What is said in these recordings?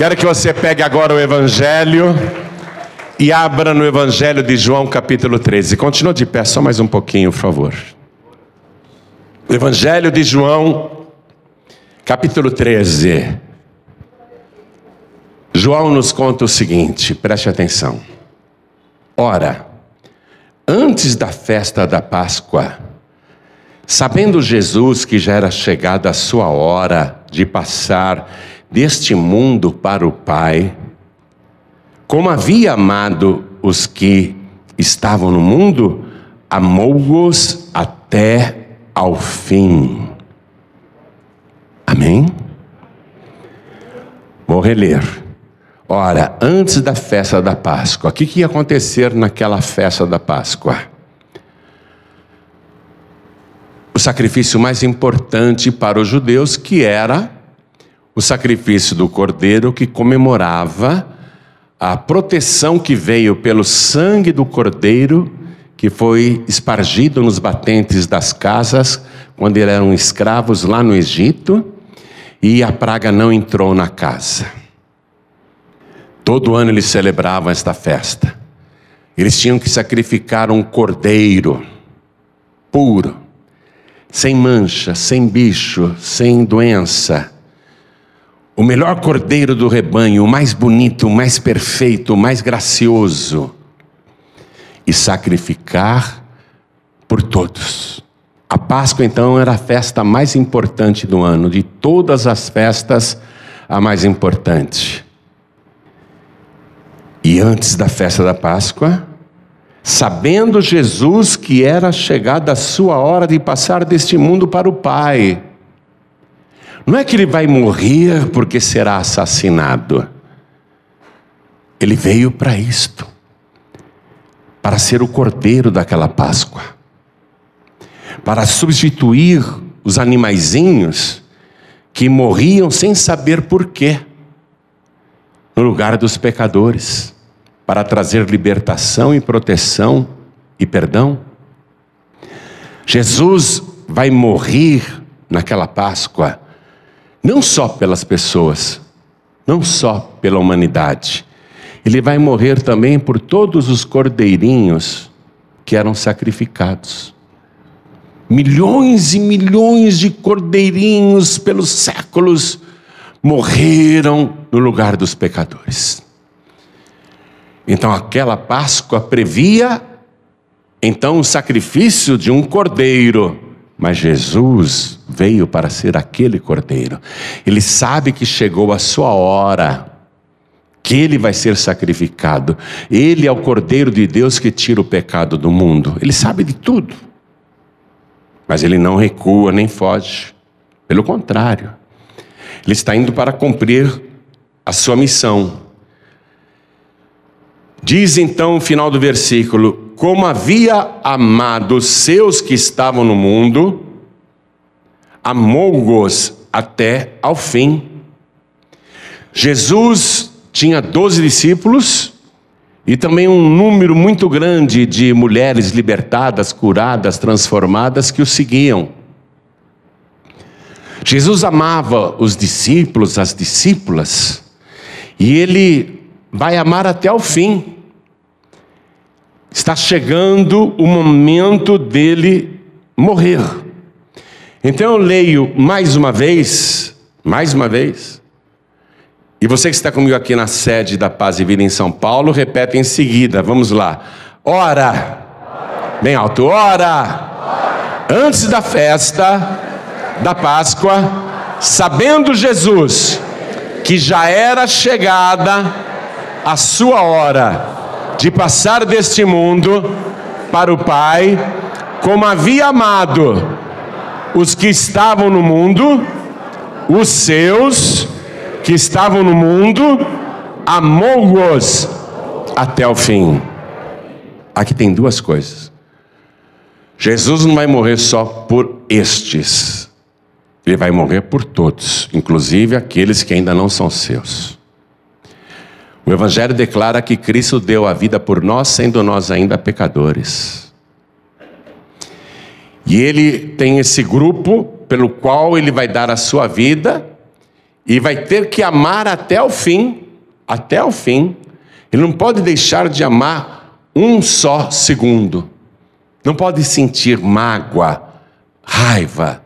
Quero que você pegue agora o Evangelho e abra no Evangelho de João, capítulo 13. Continua de pé, só mais um pouquinho, por favor. Evangelho de João, capítulo 13. João nos conta o seguinte, preste atenção. Ora, antes da festa da Páscoa, sabendo Jesus que já era chegada a sua hora de passar deste mundo para o Pai, como havia amado os que estavam no mundo, amou-os até ao fim. Amém? Vou reler. Ora, antes da festa da Páscoa, o que, que ia acontecer naquela festa da Páscoa? O sacrifício mais importante para os judeus, que era o sacrifício do cordeiro que comemorava a proteção que veio pelo sangue do cordeiro que foi espargido nos batentes das casas quando eram escravos lá no Egito e a praga não entrou na casa. Todo ano eles celebravam esta festa. Eles tinham que sacrificar um cordeiro puro, sem mancha, sem bicho, sem doença o melhor cordeiro do rebanho, o mais bonito, o mais perfeito, o mais gracioso, e sacrificar por todos. A Páscoa então era a festa mais importante do ano, de todas as festas, a mais importante. E antes da festa da Páscoa, sabendo Jesus que era chegada a sua hora de passar deste mundo para o Pai, não é que ele vai morrer porque será assassinado. Ele veio para isto, para ser o cordeiro daquela Páscoa, para substituir os animaizinhos que morriam sem saber porquê, no lugar dos pecadores, para trazer libertação e proteção e perdão. Jesus vai morrer naquela Páscoa não só pelas pessoas, não só pela humanidade. Ele vai morrer também por todos os cordeirinhos que eram sacrificados. Milhões e milhões de cordeirinhos pelos séculos morreram no lugar dos pecadores. Então aquela Páscoa previa então o sacrifício de um cordeiro mas Jesus veio para ser aquele cordeiro. Ele sabe que chegou a sua hora, que ele vai ser sacrificado. Ele é o cordeiro de Deus que tira o pecado do mundo. Ele sabe de tudo. Mas ele não recua nem foge. Pelo contrário, ele está indo para cumprir a sua missão. Diz então o final do versículo: como havia amado os seus que estavam no mundo, amou-os até ao fim. Jesus tinha doze discípulos e também um número muito grande de mulheres libertadas, curadas, transformadas que o seguiam. Jesus amava os discípulos, as discípulas, e ele vai amar até o fim. Está chegando o momento dele morrer. Então eu leio mais uma vez, mais uma vez. E você que está comigo aqui na sede da Paz e Vida em São Paulo, repete em seguida. Vamos lá. Ora, bem alto, ora, antes da festa da Páscoa, sabendo Jesus que já era chegada a sua hora, de passar deste mundo para o Pai, como havia amado os que estavam no mundo, os seus que estavam no mundo, amou-os até o fim. Aqui tem duas coisas. Jesus não vai morrer só por estes, ele vai morrer por todos, inclusive aqueles que ainda não são seus. O Evangelho declara que Cristo deu a vida por nós, sendo nós ainda pecadores. E Ele tem esse grupo pelo qual Ele vai dar a sua vida, e vai ter que amar até o fim, até o fim. Ele não pode deixar de amar um só segundo. Não pode sentir mágoa, raiva,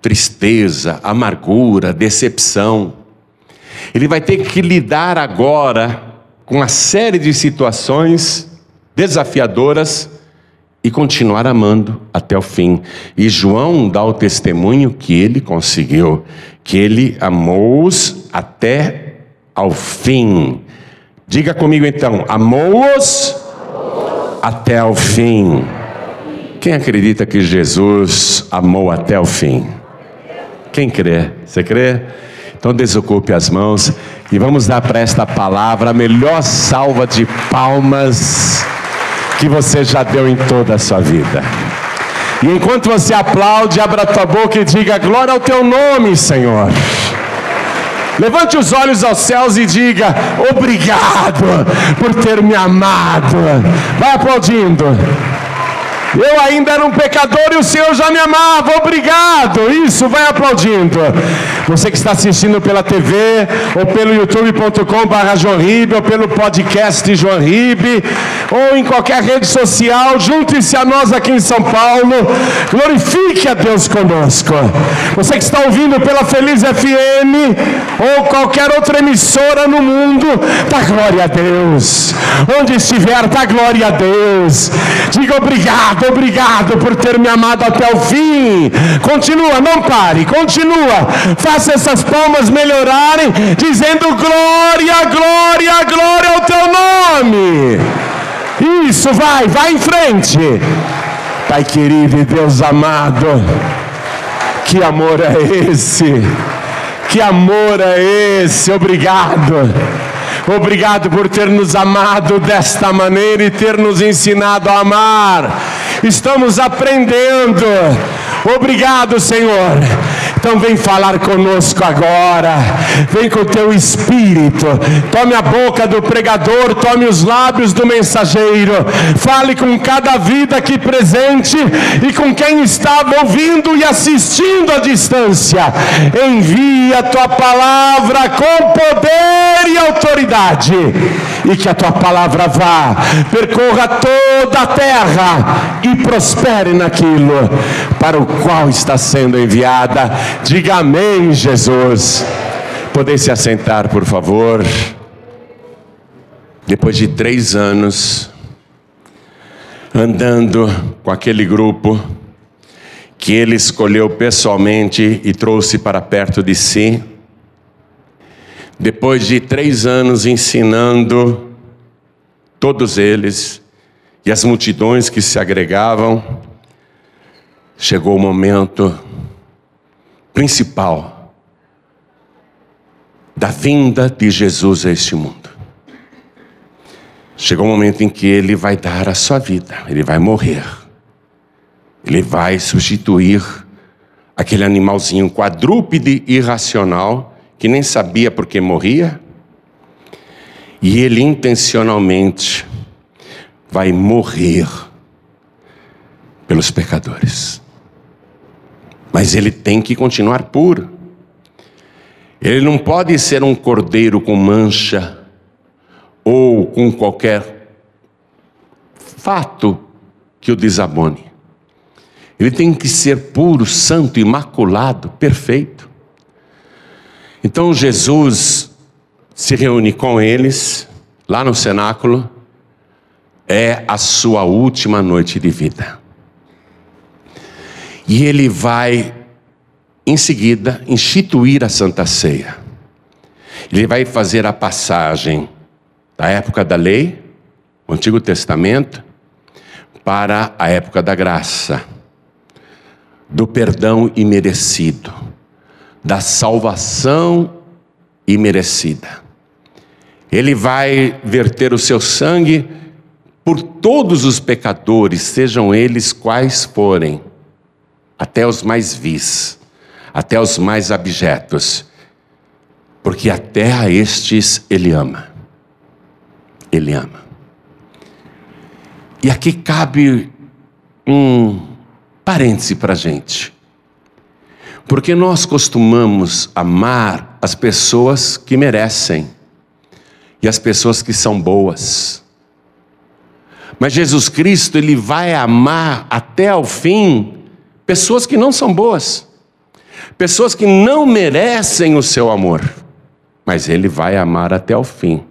tristeza, amargura, decepção. Ele vai ter que lidar agora com uma série de situações desafiadoras e continuar amando até o fim. E João dá o testemunho que ele conseguiu, que ele amou-os até ao fim. Diga comigo então, amou-os até ao fim. Quem acredita que Jesus amou até o fim? Quem crê? Você crê? Então desocupe as mãos e vamos dar para esta palavra a melhor salva de palmas que você já deu em toda a sua vida. E enquanto você aplaude, abra tua boca e diga: Glória ao teu nome, Senhor. Levante os olhos aos céus e diga: Obrigado por ter me amado. Vai aplaudindo. Eu ainda era um pecador e o Senhor já me amava. Obrigado. Isso, vai aplaudindo. Você que está assistindo pela TV, ou pelo youtube.com/barra ou pelo podcast João Ribe, ou em qualquer rede social, junte-se a nós aqui em São Paulo. Glorifique a Deus conosco. Você que está ouvindo pela Feliz FM, ou qualquer outra emissora no mundo, dá glória a Deus. Onde estiver, dá glória a Deus. Diga obrigado, obrigado por ter me amado até o fim. Continua, não pare, continua. Faça faça essas palmas melhorarem, dizendo glória, glória, glória ao teu nome. Isso, vai, vai em frente. Pai querido e Deus amado, que amor é esse? Que amor é esse? Obrigado. Obrigado por ter nos amado desta maneira e ter nos ensinado a amar. Estamos aprendendo. Obrigado, Senhor então vem falar conosco agora. Vem com o teu espírito. Tome a boca do pregador, tome os lábios do mensageiro. Fale com cada vida aqui presente e com quem estava ouvindo e assistindo à distância. Envia a tua palavra com poder e autoridade. E que a tua palavra vá, percorra toda a terra e prospere naquilo para o qual está sendo enviada Diga amém, Jesus. Poder se assentar, por favor. Depois de três anos andando com aquele grupo que ele escolheu pessoalmente e trouxe para perto de si, depois de três anos ensinando todos eles e as multidões que se agregavam, chegou o momento principal da vinda de Jesus a este mundo. Chegou o momento em que ele vai dar a sua vida, ele vai morrer. Ele vai substituir aquele animalzinho quadrúpede irracional que nem sabia por que morria. E ele intencionalmente vai morrer pelos pecadores. Mas ele tem que continuar puro. Ele não pode ser um cordeiro com mancha ou com qualquer fato que o desabone. Ele tem que ser puro, santo, imaculado, perfeito. Então Jesus se reúne com eles lá no cenáculo. É a sua última noite de vida. E ele vai, em seguida, instituir a Santa Ceia. Ele vai fazer a passagem da época da lei, o Antigo Testamento, para a época da graça, do perdão imerecido, da salvação imerecida. Ele vai verter o seu sangue por todos os pecadores, sejam eles quais forem até os mais vis, até os mais abjetos, porque até a estes Ele ama. Ele ama. E aqui cabe um parêntese para a gente. Porque nós costumamos amar as pessoas que merecem e as pessoas que são boas. Mas Jesus Cristo, ele vai amar até ao fim pessoas que não são boas, pessoas que não merecem o seu amor, mas ele vai amar até ao fim.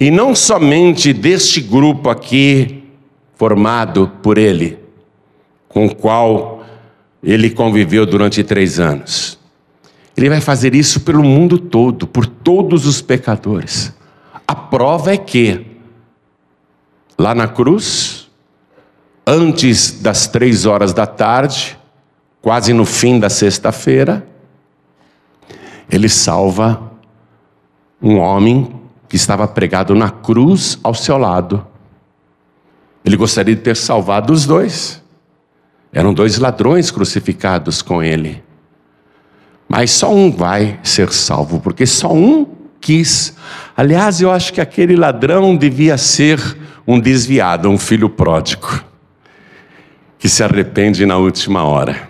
E não somente deste grupo aqui, formado por ele, com o qual ele conviveu durante três anos. Ele vai fazer isso pelo mundo todo, por todos os pecadores. A prova é que, lá na cruz, antes das três horas da tarde, quase no fim da sexta-feira, ele salva um homem que estava pregado na cruz ao seu lado. Ele gostaria de ter salvado os dois. Eram dois ladrões crucificados com ele. Mas só um vai ser salvo, porque só um quis. Aliás, eu acho que aquele ladrão devia ser um desviado, um filho pródigo, que se arrepende na última hora.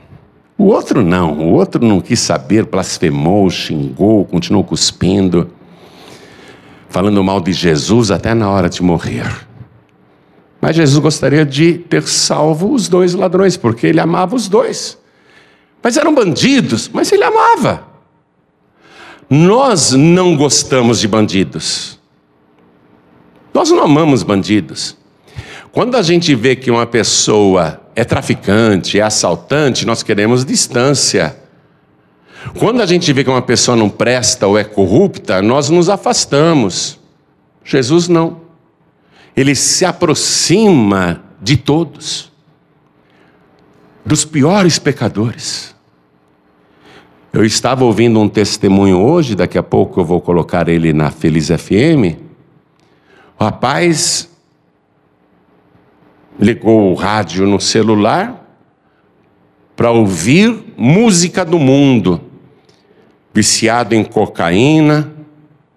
O outro não, o outro não quis saber, blasfemou, xingou, continuou cuspindo, falando mal de Jesus até na hora de morrer. Mas Jesus gostaria de ter salvo os dois ladrões, porque ele amava os dois. Mas eram bandidos, mas ele amava. Nós não gostamos de bandidos. Nós não amamos bandidos. Quando a gente vê que uma pessoa é traficante, é assaltante, nós queremos distância. Quando a gente vê que uma pessoa não presta ou é corrupta, nós nos afastamos. Jesus não. Ele se aproxima de todos, dos piores pecadores. Eu estava ouvindo um testemunho hoje, daqui a pouco eu vou colocar ele na Feliz FM. O rapaz ligou o rádio no celular para ouvir música do mundo, viciado em cocaína,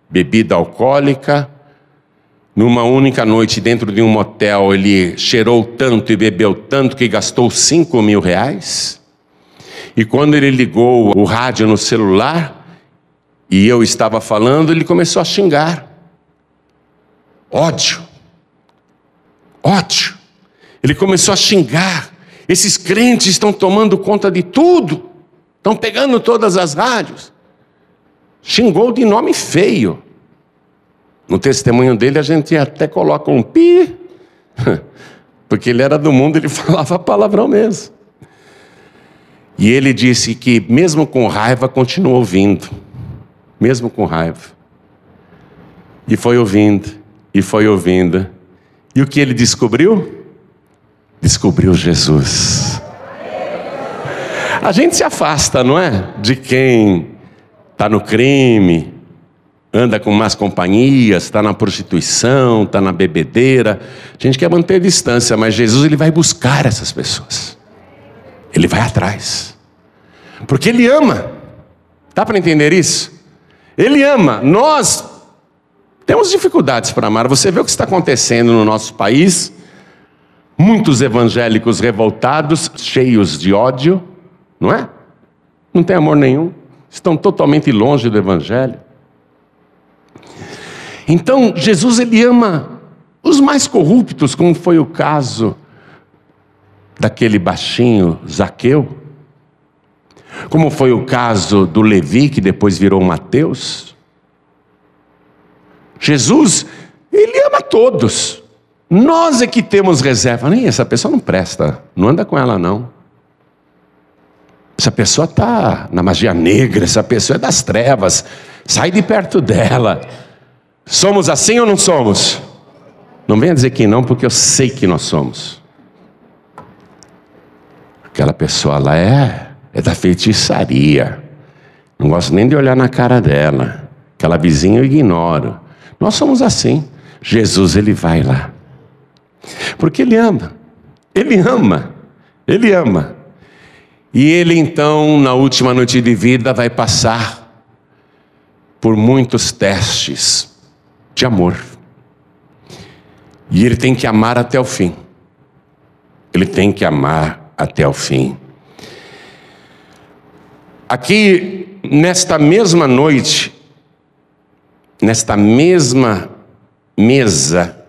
bebida alcoólica. Numa única noite, dentro de um motel, ele cheirou tanto e bebeu tanto que gastou cinco mil reais. E quando ele ligou o rádio no celular, e eu estava falando, ele começou a xingar. Ódio. Ódio. Ele começou a xingar. Esses crentes estão tomando conta de tudo. Estão pegando todas as rádios. Xingou de nome feio. No testemunho dele a gente até coloca um pi, porque ele era do mundo, ele falava palavrão mesmo. E ele disse que, mesmo com raiva, continuou ouvindo. Mesmo com raiva. E foi ouvindo, e foi ouvindo. E o que ele descobriu? Descobriu Jesus. A gente se afasta, não é? De quem está no crime, anda com más companhias, está na prostituição, está na bebedeira. A gente quer manter distância, mas Jesus ele vai buscar essas pessoas. Ele vai atrás. Porque ele ama. Dá para entender isso? Ele ama. Nós temos dificuldades para amar. Você vê o que está acontecendo no nosso país Muitos evangélicos revoltados, cheios de ódio, não é? Não tem amor nenhum, estão totalmente longe do evangelho. Então, Jesus ele ama os mais corruptos, como foi o caso daquele baixinho Zaqueu, como foi o caso do Levi, que depois virou Mateus. Jesus, ele ama todos. Nós é que temos reserva. Nem essa pessoa não presta, não anda com ela não. Essa pessoa está na magia negra, essa pessoa é das trevas. Sai de perto dela. Somos assim ou não somos? Não venha dizer que não, porque eu sei que nós somos. Aquela pessoa lá é, é da feitiçaria. Não gosto nem de olhar na cara dela. Aquela vizinha eu ignoro. Nós somos assim. Jesus, ele vai lá. Porque Ele ama. Ele ama. Ele ama. E ele então, na última noite de vida, vai passar por muitos testes de amor. E ele tem que amar até o fim. Ele tem que amar até o fim. aqui nesta mesma noite, nesta mesma mesa,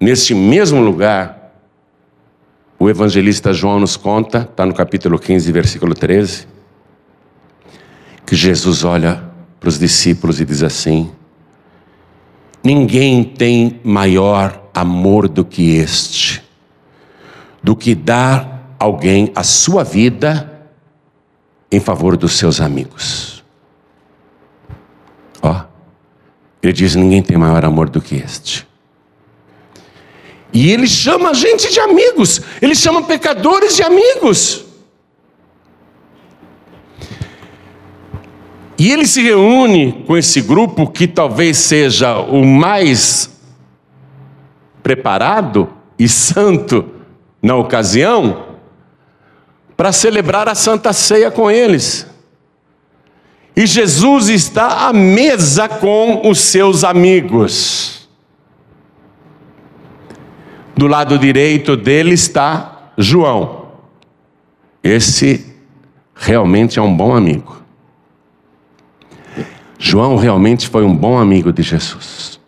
neste mesmo lugar, o evangelista João nos conta, está no capítulo 15, versículo 13, que Jesus olha para os discípulos e diz assim: Ninguém tem maior amor do que este, do que dar alguém a sua vida em favor dos seus amigos. Ó, ele diz: ninguém tem maior amor do que este. E ele chama a gente de amigos, ele chama pecadores de amigos. E ele se reúne com esse grupo que talvez seja o mais preparado e santo na ocasião, para celebrar a Santa Ceia com eles. E Jesus está à mesa com os seus amigos. Do lado direito dele está João. Esse realmente é um bom amigo. João realmente foi um bom amigo de Jesus.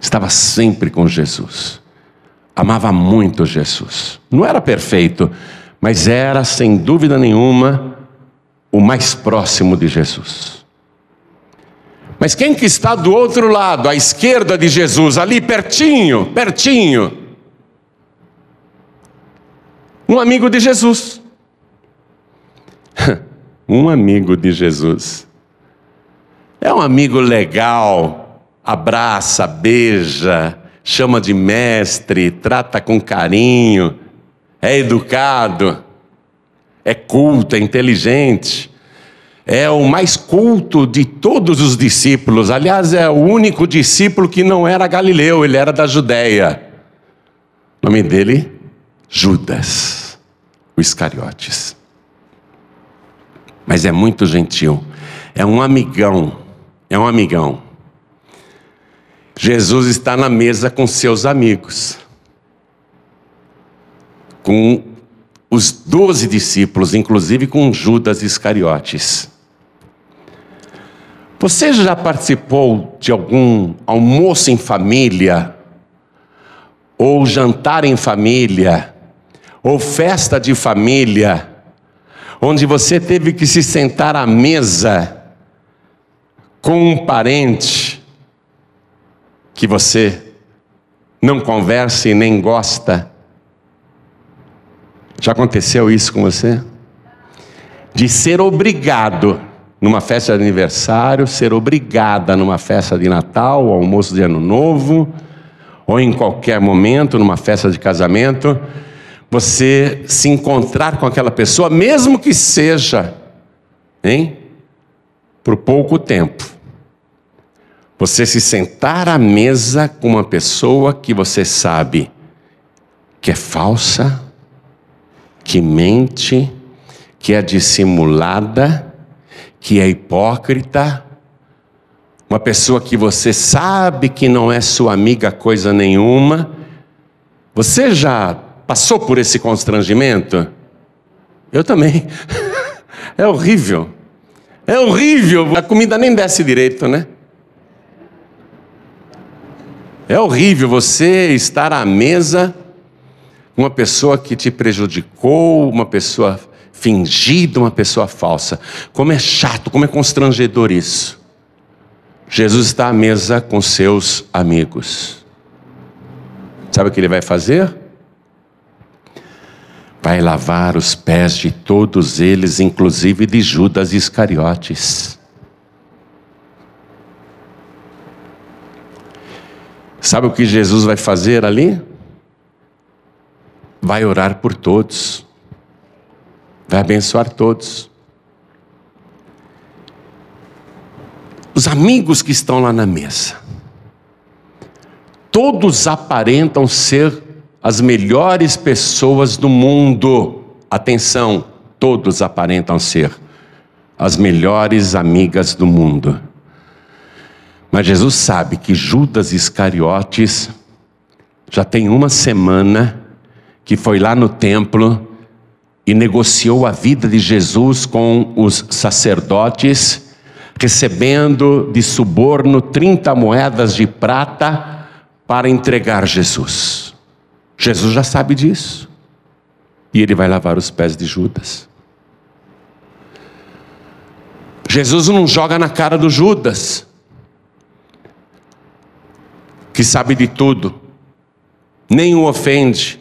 Estava sempre com Jesus. Amava muito Jesus. Não era perfeito, mas era, sem dúvida nenhuma, o mais próximo de Jesus. Mas quem que está do outro lado, à esquerda de Jesus, ali pertinho, pertinho? Um amigo de Jesus. um amigo de Jesus. É um amigo legal, abraça, beija, chama de mestre, trata com carinho, é educado, é culto, é inteligente. É o mais culto de todos os discípulos. Aliás, é o único discípulo que não era galileu, ele era da Judéia. O nome dele, Judas, o Iscariotes. Mas é muito gentil, é um amigão é um amigão. Jesus está na mesa com seus amigos, com os doze discípulos, inclusive com Judas Iscariotes. Você já participou de algum almoço em família, ou jantar em família, ou festa de família, onde você teve que se sentar à mesa com um parente que você não conversa e nem gosta. Já aconteceu isso com você? De ser obrigado numa festa de aniversário, ser obrigada numa festa de Natal, almoço de Ano Novo, ou em qualquer momento, numa festa de casamento, você se encontrar com aquela pessoa, mesmo que seja, hein, por pouco tempo. Você se sentar à mesa com uma pessoa que você sabe que é falsa, que mente, que é dissimulada, que é hipócrita, uma pessoa que você sabe que não é sua amiga coisa nenhuma. Você já passou por esse constrangimento? Eu também. É horrível. É horrível. A comida nem desce direito, né? É horrível você estar à mesa com uma pessoa que te prejudicou, uma pessoa fingida, uma pessoa falsa. Como é chato, como é constrangedor isso. Jesus está à mesa com seus amigos. Sabe o que ele vai fazer? Vai lavar os pés de todos eles, inclusive de Judas Iscariotes. Sabe o que Jesus vai fazer ali? Vai orar por todos, vai abençoar todos. Os amigos que estão lá na mesa, todos aparentam ser as melhores pessoas do mundo. Atenção, todos aparentam ser as melhores amigas do mundo. Mas Jesus sabe que Judas e negociou a vida de Jesus com os sacerdotes, recebendo de suborno 30 moedas de prata para entregar Jesus. Jesus já sabe disso. E ele vai lavar os pés de Judas. Jesus não joga na cara do Judas, que sabe de tudo, nem o ofende.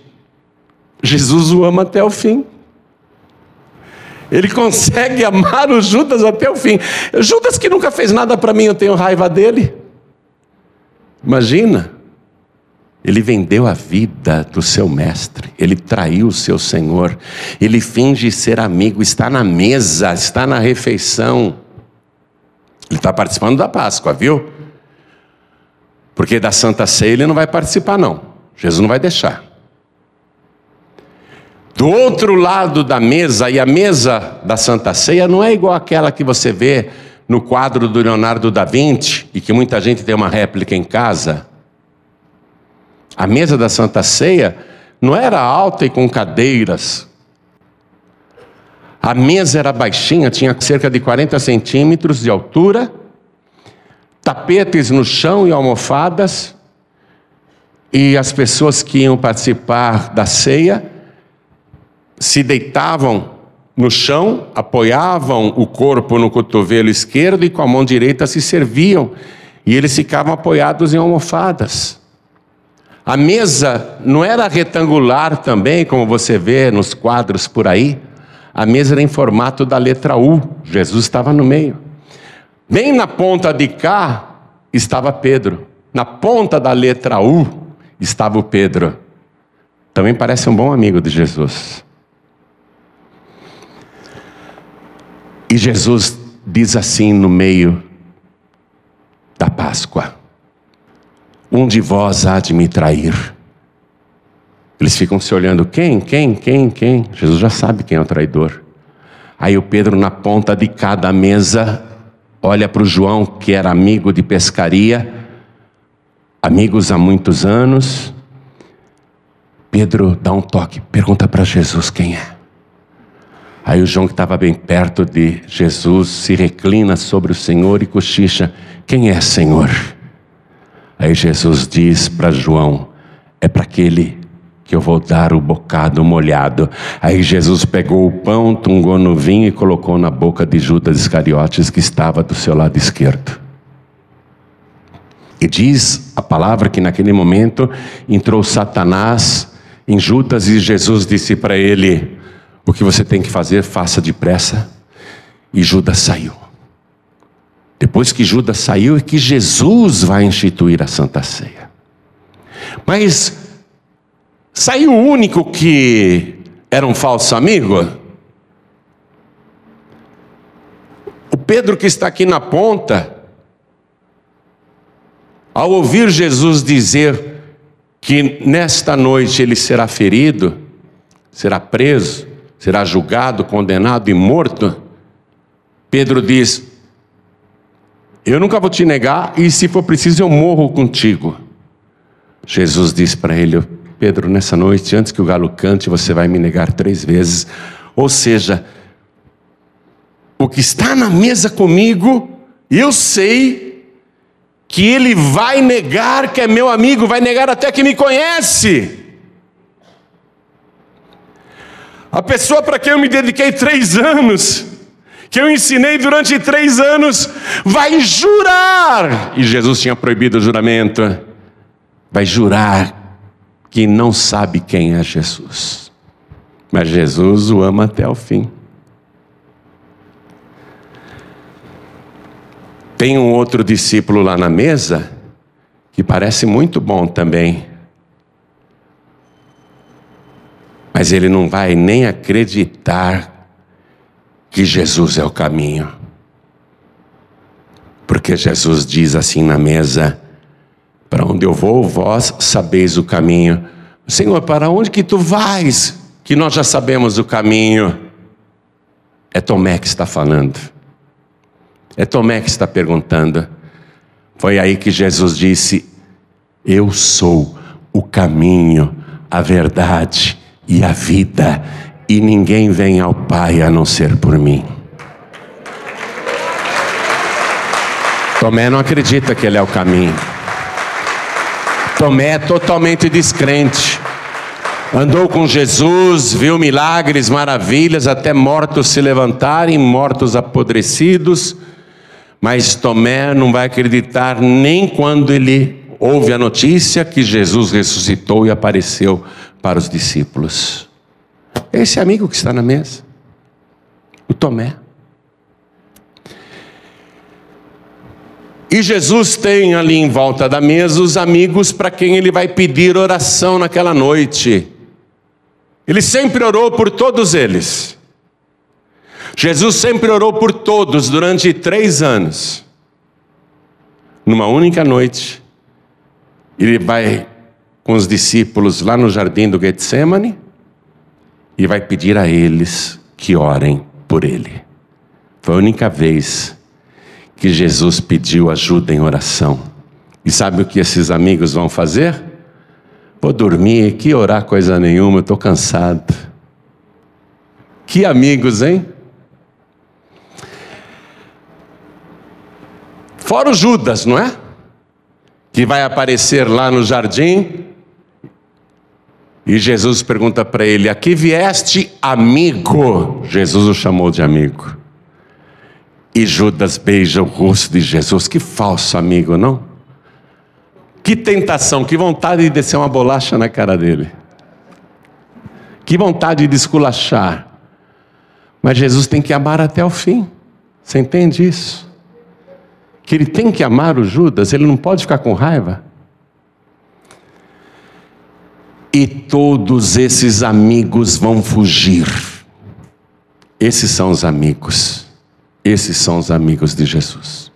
Jesus o ama até o fim. Ele consegue amar o Judas até o fim. Judas que nunca fez nada para mim, eu tenho raiva dele. Imagina. Ele vendeu a vida do seu mestre, ele traiu o seu senhor, ele finge ser amigo, está na mesa, está na refeição. Ele está participando da Páscoa, viu? Porque da Santa Ceia ele não vai participar, não. Jesus não vai deixar. Do outro lado da mesa, e a mesa da Santa Ceia não é igual àquela que você vê no quadro do Leonardo da Vinci, e que muita gente tem uma réplica em casa. A mesa da Santa Ceia não era alta e com cadeiras. A mesa era baixinha, tinha cerca de 40 centímetros de altura, tapetes no chão e almofadas, e as pessoas que iam participar da ceia se deitavam no chão, apoiavam o corpo no cotovelo esquerdo e com a mão direita se serviam, e eles ficavam apoiados em almofadas. A mesa não era retangular também, como você vê nos quadros por aí. A mesa era em formato da letra U. Jesus estava no meio. Bem na ponta de cá estava Pedro. Na ponta da letra U estava o Pedro. Também parece um bom amigo de Jesus. E Jesus diz assim no meio da Páscoa: um de vós há de me trair. Eles ficam se olhando: quem, quem, quem, quem? Jesus já sabe quem é o traidor. Aí o Pedro, na ponta de cada mesa, olha para o João, que era amigo de pescaria, amigos há muitos anos. Pedro dá um toque, pergunta para Jesus quem é. Aí o João, que estava bem perto de Jesus, se reclina sobre o Senhor e cochicha: Quem é, Senhor? Aí Jesus diz para João: é para aquele que eu vou dar o bocado molhado. Aí Jesus pegou o pão, tungou no vinho e colocou na boca de Judas Iscariotes, que estava do seu lado esquerdo. E diz a palavra que naquele momento entrou Satanás em Judas e Jesus disse para ele: O que você tem que fazer, faça depressa. E Judas saiu. Depois que Judas saiu, é que Jesus vai instituir a Santa Ceia. Mas saiu o único que era um falso amigo? O Pedro que está aqui na ponta, ao ouvir Jesus dizer que nesta noite ele será ferido, será preso, será julgado, condenado e morto, Pedro diz: eu nunca vou te negar, e se for preciso, eu morro contigo. Jesus disse para ele: Pedro, nessa noite, antes que o galo cante, você vai me negar três vezes. Ou seja, o que está na mesa comigo, eu sei que ele vai negar que é meu amigo, vai negar até que me conhece. A pessoa para quem eu me dediquei três anos, que eu ensinei durante três anos, vai jurar, e Jesus tinha proibido o juramento, vai jurar que não sabe quem é Jesus, mas Jesus o ama até o fim. Tem um outro discípulo lá na mesa, que parece muito bom também, mas ele não vai nem acreditar que Jesus é o caminho. Porque Jesus diz assim na mesa: Para onde eu vou, vós sabeis o caminho. Senhor, para onde que tu vais? Que nós já sabemos o caminho. É Tomé que está falando. É Tomé que está perguntando. Foi aí que Jesus disse: Eu sou o caminho, a verdade e a vida e ninguém vem ao Pai a não ser por mim. Tomé não acredita que ele é o caminho. Tomé é totalmente descrente. Andou com Jesus, viu milagres, maravilhas, até mortos se levantarem, mortos apodrecidos. Mas Tomé não vai acreditar nem quando ele ouve a notícia que Jesus ressuscitou e apareceu para os discípulos. Esse amigo que está na mesa, o Tomé. E Jesus tem ali em volta da mesa os amigos para quem ele vai pedir oração naquela noite. Ele sempre orou por todos eles. Jesus sempre orou por todos durante três anos. Numa única noite, ele vai com os discípulos lá no jardim do Getsemane e vai pedir a eles que orem por ele. Foi a única vez que Jesus pediu ajuda em oração. E sabe o que esses amigos vão fazer? Vou dormir, que orar coisa nenhuma, estou cansado. Que amigos, hein? Fora o Judas, não é? Que vai aparecer lá no jardim. E Jesus pergunta para ele: Aqui vieste amigo? Jesus o chamou de amigo. E Judas beija o rosto de Jesus. Que falso amigo, não? Que tentação, que vontade de descer uma bolacha na cara dele. Que vontade de esculachar. Mas Jesus tem que amar até o fim. Você entende isso? Que ele tem que amar o Judas, ele não pode ficar com raiva. E todos esses amigos vão fugir. Esses são os amigos. Esses são os amigos de Jesus.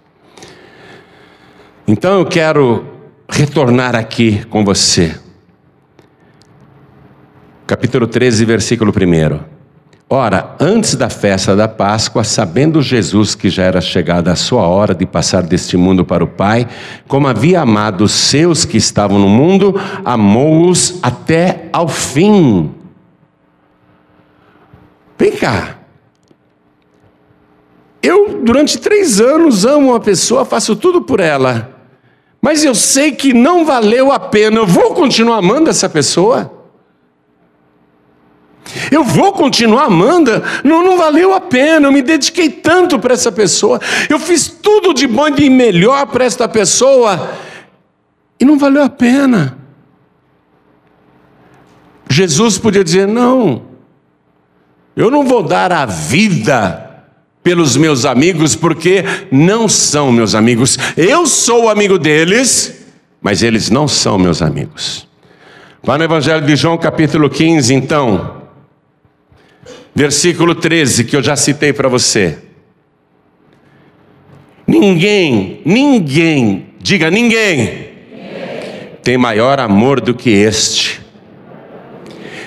Então eu quero retornar aqui com você. Capítulo 13, versículo 1. Ora, antes da festa da Páscoa, sabendo Jesus que já era chegada a sua hora de passar deste mundo para o Pai, como havia amado os seus que estavam no mundo, amou-os até ao fim. Vem cá, eu, durante três anos, amo uma pessoa, faço tudo por ela, mas eu sei que não valeu a pena, eu vou continuar amando essa pessoa? Eu vou continuar amando, não, não valeu a pena, eu me dediquei tanto para essa pessoa, eu fiz tudo de bom e de melhor para esta pessoa, e não valeu a pena. Jesus podia dizer: não, eu não vou dar a vida pelos meus amigos, porque não são meus amigos. Eu sou amigo deles, mas eles não são meus amigos. Vá no Evangelho de João, capítulo 15, então, versículo 13, que eu já citei para você. Ninguém, ninguém, diga ninguém, tem maior amor do que este,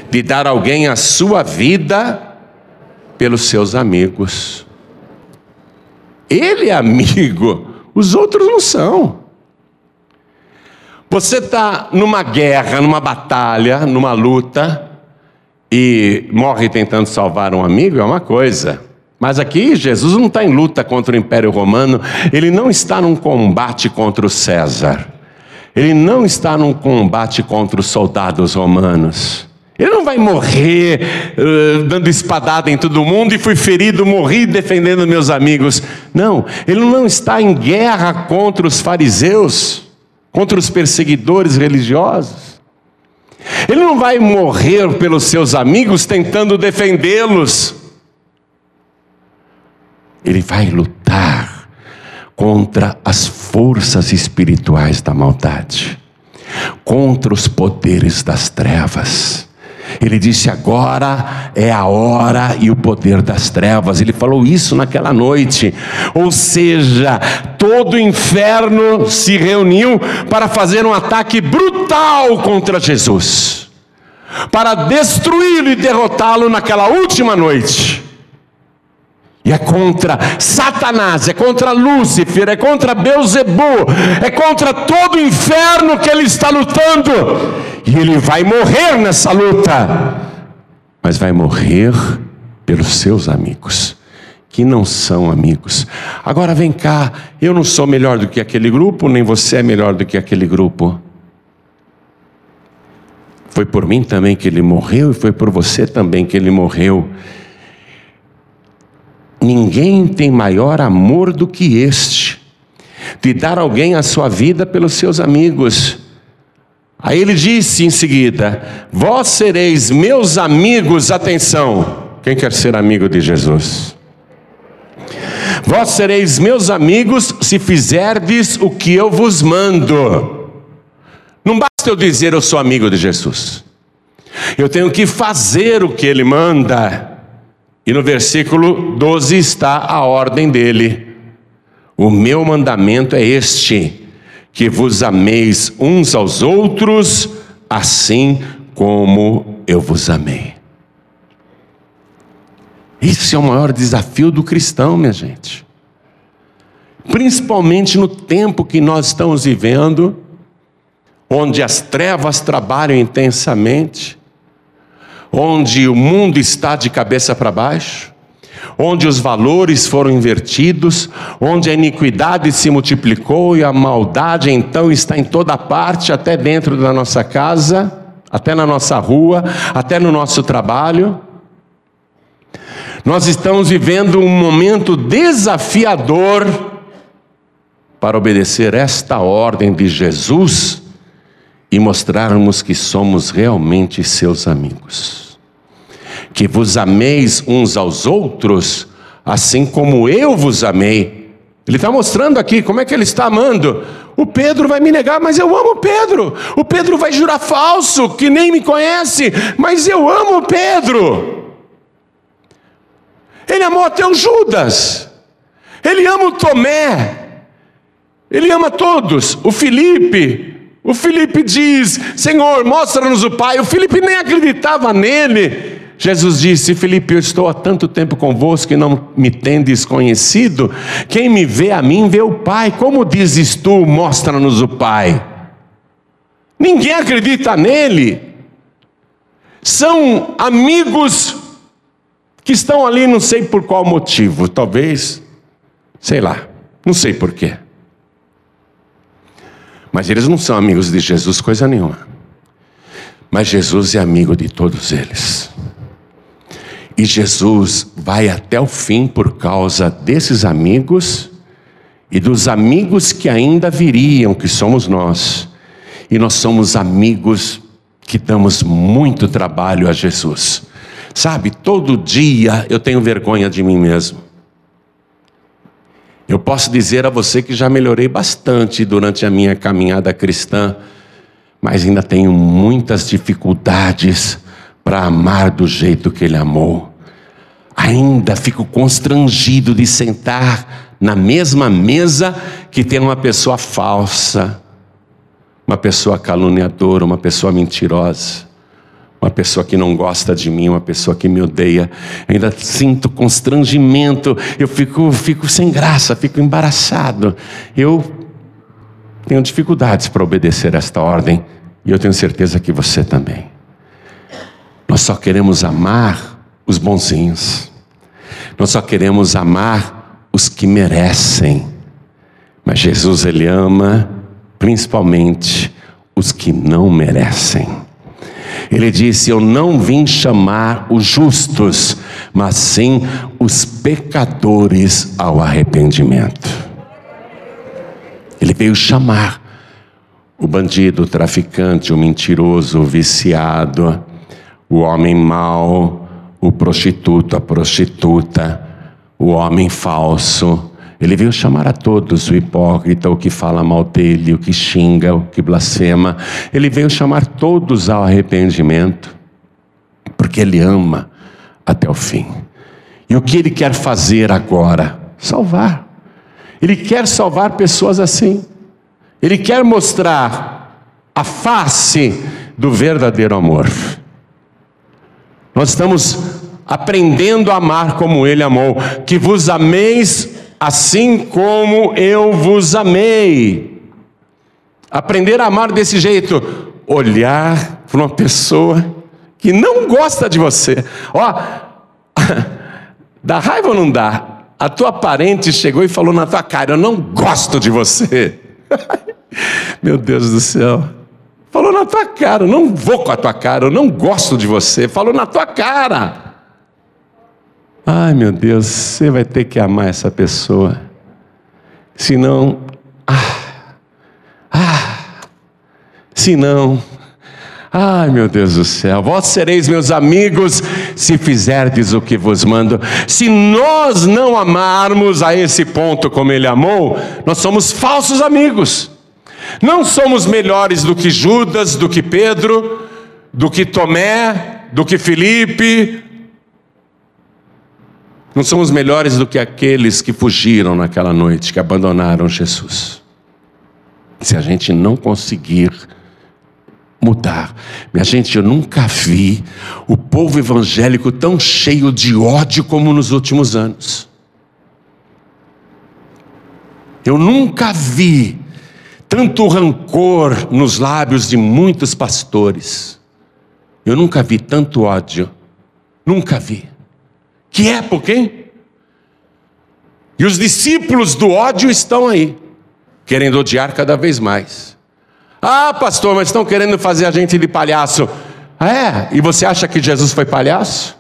de dar alguém a sua vida pelos seus amigos. Ele é amigo, os outros não são. Você está numa guerra, numa batalha, numa luta, e morre tentando salvar um amigo, é uma coisa. Mas aqui Jesus não está em luta contra o Império Romano, ele não está num combate contra o César, ele não está num combate contra os soldados romanos. Ele não vai morrer uh, dando espadada em todo mundo e fui ferido, morri defendendo meus amigos. Não, ele não está em guerra contra os fariseus, contra os perseguidores religiosos. Ele não vai morrer pelos seus amigos tentando defendê-los. Ele vai lutar contra as forças espirituais da maldade, contra os poderes das trevas. Ele disse: agora é a hora e o poder das trevas. Ele falou isso naquela noite. Ou seja, todo o inferno se reuniu para fazer um ataque brutal contra Jesus, para destruí-lo e derrotá-lo naquela última noite. E é contra Satanás, é contra Lúcifer, é contra Beuzebu, é contra todo o inferno que ele está lutando. E ele vai morrer nessa luta. mas vai morrer pelos seus amigos, que não são amigos. Agora vem cá, eu não sou melhor do que aquele grupo, nem você é melhor do que aquele grupo. Foi por mim também que ele morreu e foi por você também que ele morreu. Ninguém tem maior amor do que este, de dar alguém a sua vida pelos seus amigos. Aí ele disse em seguida: Vós sereis meus amigos, atenção, quem quer ser amigo de Jesus? Vós sereis meus amigos se fizerdes o que eu vos mando. Eu dizer eu sou amigo de Jesus. Eu tenho que fazer o que ele manda. E no versículo 12 está a ordem dele. O meu mandamento é este: que vos ameis uns aos outros, assim como eu vos amei. Esse é o maior desafio do cristão, minha gente. Principalmente no tempo que nós estamos vivendo, onde as trevas trabalham intensamente, onde o mundo está de cabeça para baixo, onde os valores foram invertidos, onde a iniquidade se multiplicou e a maldade então está em toda parte, até dentro da nossa casa, até na nossa rua, até no nosso trabalho. Nós estamos vivendo um momento desafiador para obedecer esta ordem de Jesus e mostrarmos que somos realmente seus amigos. Que vos ameis uns aos outros, assim como eu vos amei. Ele está mostrando aqui como é que ele está amando. O Pedro vai me negar, mas eu amo Pedro. O Pedro vai jurar falso, que nem me conhece, mas eu amo Pedro. Ele amou até o Judas. Ele ama o Tomé. Ele ama todos. O Felipe. O Felipe diz: Senhor, mostra-nos o Pai. O Felipe nem acreditava nele. Jesus disse: Felipe, eu estou há tanto tempo convosco e não me tendes conhecido. Quem me vê a mim, vê o Pai. Como dizes tu, mostra-nos o Pai? Ninguém acredita nele. São amigos que estão ali, não sei por qual motivo, talvez, sei lá, não sei porquê. Mas eles não são amigos de Jesus, coisa nenhuma. Mas Jesus é amigo de todos eles. E Jesus vai até o fim por causa desses amigos e dos amigos que ainda viriam, que somos nós. E nós somos amigos que damos muito trabalho a Jesus. Sabe, todo dia eu tenho vergonha de mim mesmo. Eu posso dizer a você que já melhorei bastante durante a minha caminhada cristã, mas ainda tenho muitas dificuldades para amar do jeito que Ele amou. Ainda fico constrangido de sentar na mesma mesa que tem uma pessoa falsa, uma pessoa caluniadora, uma pessoa mentirosa uma pessoa que não gosta de mim, uma pessoa que me odeia, ainda sinto constrangimento, eu fico, fico sem graça, fico embaraçado. Eu tenho dificuldades para obedecer esta ordem e eu tenho certeza que você também. Nós só queremos amar os bonzinhos, nós só queremos amar os que merecem, mas Jesus, Ele ama principalmente os que não merecem. Ele disse: Eu não vim chamar os justos, mas sim os pecadores ao arrependimento. Ele veio chamar o bandido, o traficante, o mentiroso, o viciado, o homem mau, o prostituto, a prostituta, o homem falso, ele veio chamar a todos, o hipócrita, o que fala mal dele, o que xinga, o que blasfema. Ele veio chamar todos ao arrependimento, porque ele ama até o fim. E o que ele quer fazer agora? Salvar. Ele quer salvar pessoas assim. Ele quer mostrar a face do verdadeiro amor. Nós estamos aprendendo a amar como ele amou. Que vos ameis assim como eu vos amei. Aprender a amar desse jeito, olhar para uma pessoa que não gosta de você. Ó, dá raiva ou não dá? A tua parente chegou e falou na tua cara: Eu não gosto de você. Meu Deus do céu. Falou na tua cara, eu não vou com a tua cara, eu não gosto de você. Falou na tua cara. Ai meu Deus, você vai ter que amar essa pessoa. Senão, ah, ah, senão, Ai meu Deus do céu, vós sereis meus amigos se fizerdes o que vos mando. Se nós não amarmos a esse ponto como ele amou, nós somos falsos amigos. Não somos melhores do que Judas, do que Pedro, do que Tomé, do que Felipe. Não somos melhores do que aqueles que fugiram naquela noite, que abandonaram Jesus. Se a gente não conseguir mudar. Minha gente, eu nunca vi o povo evangélico tão cheio de ódio como nos últimos anos. Eu nunca vi tanto rancor nos lábios de muitos pastores. Eu nunca vi tanto ódio. Nunca vi. Que época, hein? E os discípulos do ódio estão aí, querendo odiar cada vez mais. Ah, pastor, mas estão querendo fazer a gente de palhaço. É, e você acha que Jesus foi palhaço?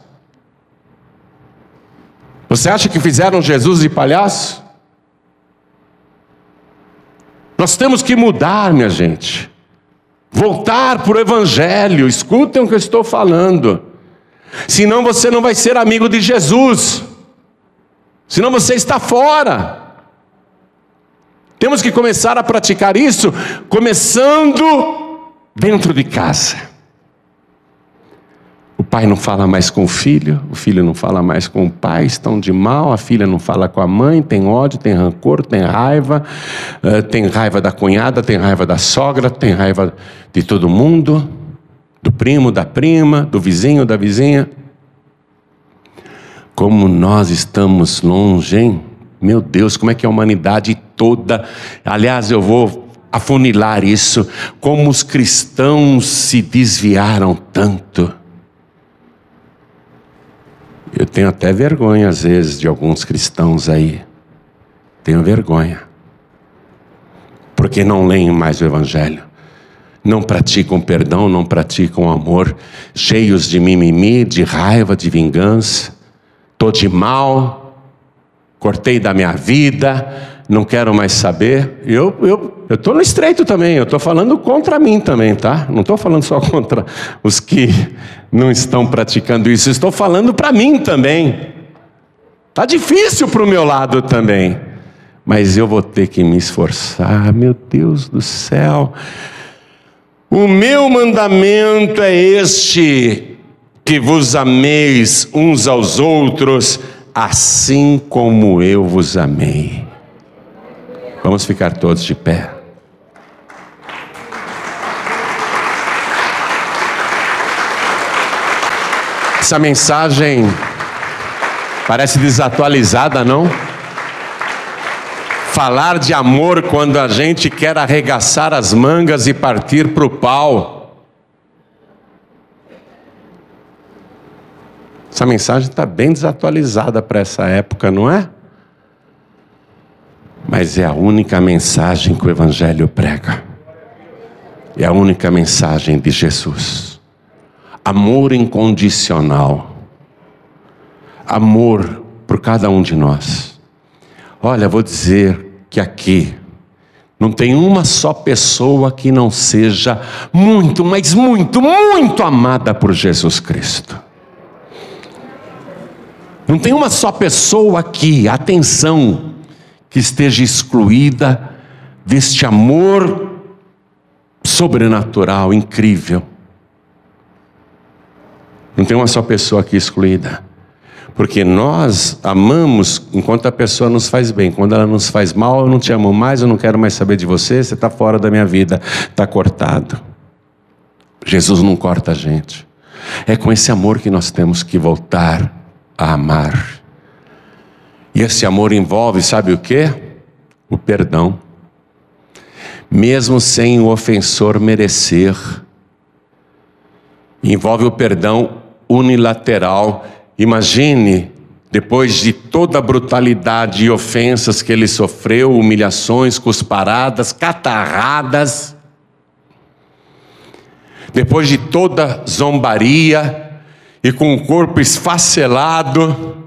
Você acha que fizeram Jesus de palhaço? Nós temos que mudar, minha gente. Voltar para o Evangelho. Escutem o que eu estou falando. Senão você não vai ser amigo de Jesus. Senão você está fora. Temos que começar a praticar isso, começando dentro de casa. O pai não fala mais com o filho, o filho não fala mais com o pai, estão de mal, a filha não fala com a mãe, tem ódio, tem rancor, tem raiva, eh, tem raiva da cunhada, tem raiva da sogra, tem raiva de todo mundo, do primo, da prima, do vizinho, da vizinha. Como nós estamos longe, hein? Meu Deus, como é que a humanidade toda. Aliás, eu vou afunilar isso. Como os cristãos se desviaram tanto. Eu tenho até vergonha, às vezes, de alguns cristãos aí. Tenho vergonha. Porque não leem mais o Evangelho. Não praticam perdão, não praticam amor. Cheios de mimimi, de raiva, de vingança. Estou de mal, cortei da minha vida, não quero mais saber. Eu eu eu estou no estreito também. Eu estou falando contra mim também, tá? Não estou falando só contra os que não estão praticando isso. Estou falando para mim também. Tá difícil para o meu lado também, mas eu vou ter que me esforçar. Meu Deus do céu. O meu mandamento é este: que vos ameis uns aos outros assim como eu vos amei. Vamos ficar todos de pé. Essa mensagem parece desatualizada, não? Falar de amor quando a gente quer arregaçar as mangas e partir para o pau. Essa mensagem está bem desatualizada para essa época, não é? Mas é a única mensagem que o Evangelho prega. É a única mensagem de Jesus. Amor incondicional. Amor por cada um de nós. Olha, vou dizer que aqui não tem uma só pessoa que não seja muito, mas muito, muito amada por Jesus Cristo. Não tem uma só pessoa aqui, atenção, que esteja excluída deste amor sobrenatural, incrível. Não tem uma só pessoa aqui excluída. Porque nós amamos enquanto a pessoa nos faz bem. Quando ela nos faz mal, eu não te amo mais, eu não quero mais saber de você, você está fora da minha vida, está cortado. Jesus não corta a gente. É com esse amor que nós temos que voltar a amar. E esse amor envolve, sabe o que? O perdão. Mesmo sem o ofensor merecer. envolve o perdão unilateral. Imagine, depois de toda a brutalidade e ofensas que ele sofreu, humilhações, cusparadas, catarradas, depois de toda zombaria e com o corpo esfacelado,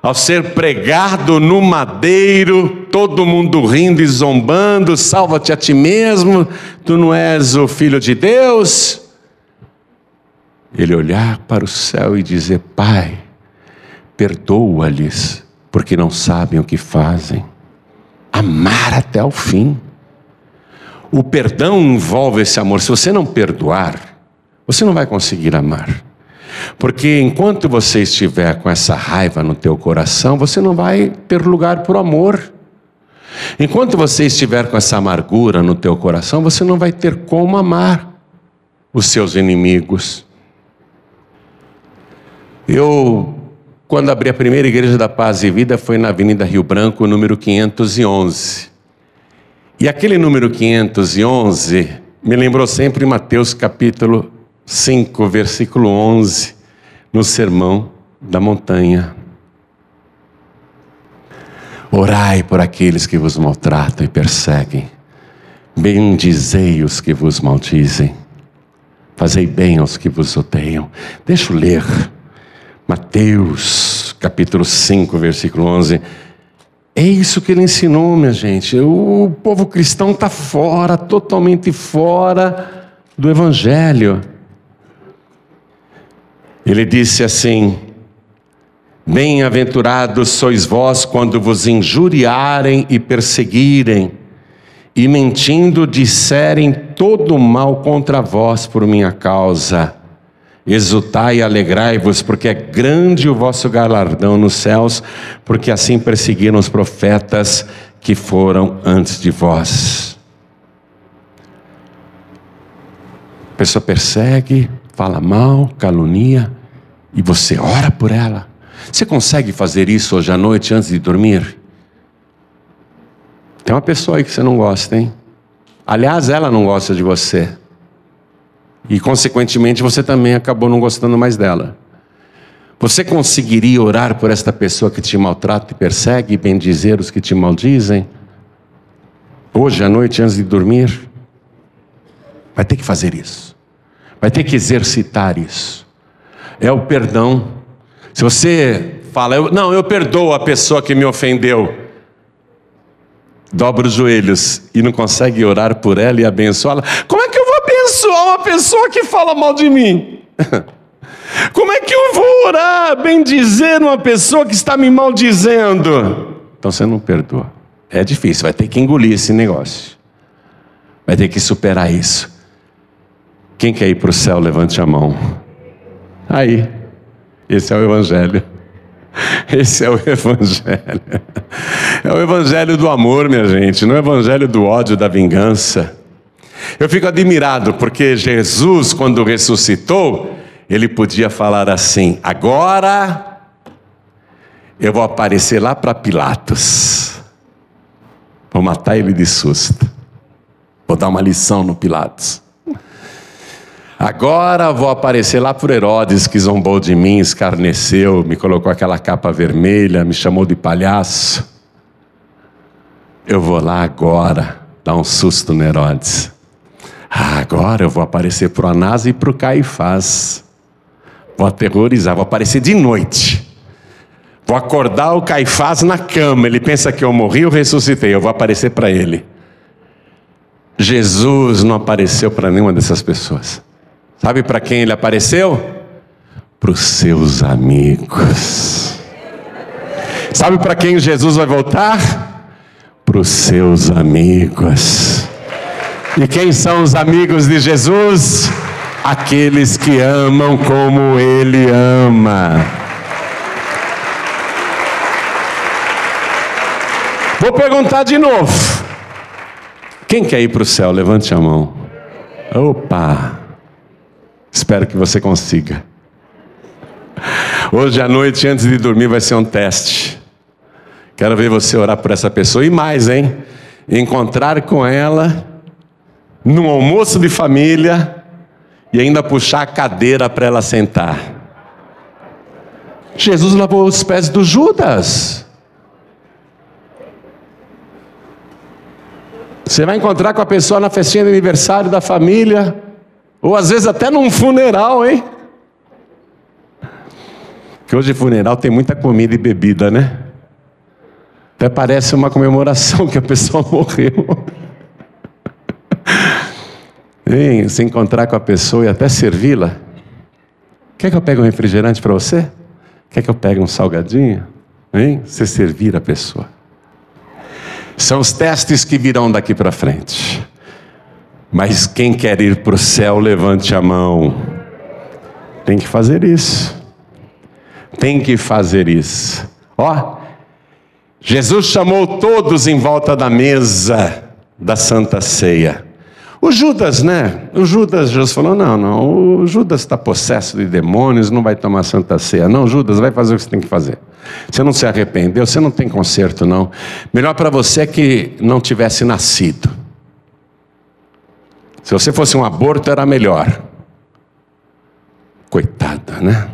ao ser pregado no madeiro, todo mundo rindo e zombando, salva-te a ti mesmo, tu não és o filho de Deus. Ele olhar para o céu e dizer: Pai, perdoa-lhes, porque não sabem o que fazem. Amar até o fim. O perdão envolve esse amor. Se você não perdoar, você não vai conseguir amar. Porque enquanto você estiver com essa raiva no teu coração, você não vai ter lugar para o amor. Enquanto você estiver com essa amargura no teu coração, você não vai ter como amar os seus inimigos. Eu, quando abri a primeira igreja da Paz e Vida, foi na Avenida Rio Branco, número 511. E aquele número 511 me lembrou sempre Mateus capítulo 5, versículo 11, no Sermão da Montanha. Orai por aqueles que vos maltratam e perseguem, bendizei os que vos maldizem, fazei bem aos que vos odeiam. Deixa eu ler, Mateus capítulo 5, versículo 11. É isso que ele ensinou, minha gente. O povo cristão está fora, totalmente fora do Evangelho. Ele disse assim: Bem-aventurados sois vós quando vos injuriarem e perseguirem, e mentindo disserem todo mal contra vós por minha causa. Exultai e alegrai-vos, porque é grande o vosso galardão nos céus, porque assim perseguiram os profetas que foram antes de vós. A pessoa persegue, fala mal, calunia, e você ora por ela. Você consegue fazer isso hoje à noite antes de dormir? Tem uma pessoa aí que você não gosta, hein? Aliás, ela não gosta de você. E, consequentemente, você também acabou não gostando mais dela. Você conseguiria orar por esta pessoa que te maltrata e persegue e bendizer os que te maldizem? Hoje à noite, antes de dormir? Vai ter que fazer isso. Vai ter que exercitar isso. É o perdão. Se você fala, eu, não, eu perdoo a pessoa que me ofendeu, dobra os joelhos e não consegue orar por ela e abençoá-la, como é abençoar uma pessoa que fala mal de mim? Como é que eu vou orar, bendizer uma pessoa que está me maldizendo? Então você não perdoa. É difícil, vai ter que engolir esse negócio. Vai ter que superar isso. Quem quer ir para o céu, levante a mão. Aí, esse é o Evangelho. Esse é o Evangelho. É o Evangelho do amor, minha gente, não é o Evangelho do ódio, da vingança. Eu fico admirado porque Jesus, quando ressuscitou, ele podia falar assim: agora eu vou aparecer lá para Pilatos, vou matar ele de susto, vou dar uma lição no Pilatos. Agora vou aparecer lá por Herodes, que zombou de mim, escarneceu, me colocou aquela capa vermelha, me chamou de palhaço. Eu vou lá agora dar um susto no Herodes. Ah, agora eu vou aparecer para o Anás e para o Caifás. Vou aterrorizar, vou aparecer de noite. Vou acordar o Caifás na cama. Ele pensa que eu morri, eu ressuscitei. Eu vou aparecer para ele. Jesus não apareceu para nenhuma dessas pessoas. Sabe para quem ele apareceu? Para os seus amigos. Sabe para quem Jesus vai voltar? Para os seus amigos. E quem são os amigos de Jesus? Aqueles que amam como Ele ama. Vou perguntar de novo. Quem quer ir para o céu? Levante a mão. Opa! Espero que você consiga. Hoje à noite, antes de dormir, vai ser um teste. Quero ver você orar por essa pessoa. E mais, hein? Encontrar com ela num almoço de família e ainda puxar a cadeira para ela sentar. Jesus lavou os pés do Judas. Você vai encontrar com a pessoa na festinha de aniversário da família, ou às vezes até num funeral, hein? Que hoje funeral tem muita comida e bebida, né? Até parece uma comemoração que a pessoa morreu. Hein, se encontrar com a pessoa e até servi-la. Quer que eu pegue um refrigerante para você? Quer que eu pegue um salgadinho? Hein? Você servir a pessoa. São os testes que virão daqui para frente. Mas quem quer ir para o céu, levante a mão. Tem que fazer isso. Tem que fazer isso. Ó, Jesus chamou todos em volta da mesa da Santa Ceia. O Judas, né? O Judas, Jesus falou: não, não, o Judas está possesso de demônios, não vai tomar Santa Ceia. Não, Judas, vai fazer o que você tem que fazer. Você não se arrependeu, você não tem conserto, não. Melhor para você é que não tivesse nascido. Se você fosse um aborto, era melhor. Coitada, né?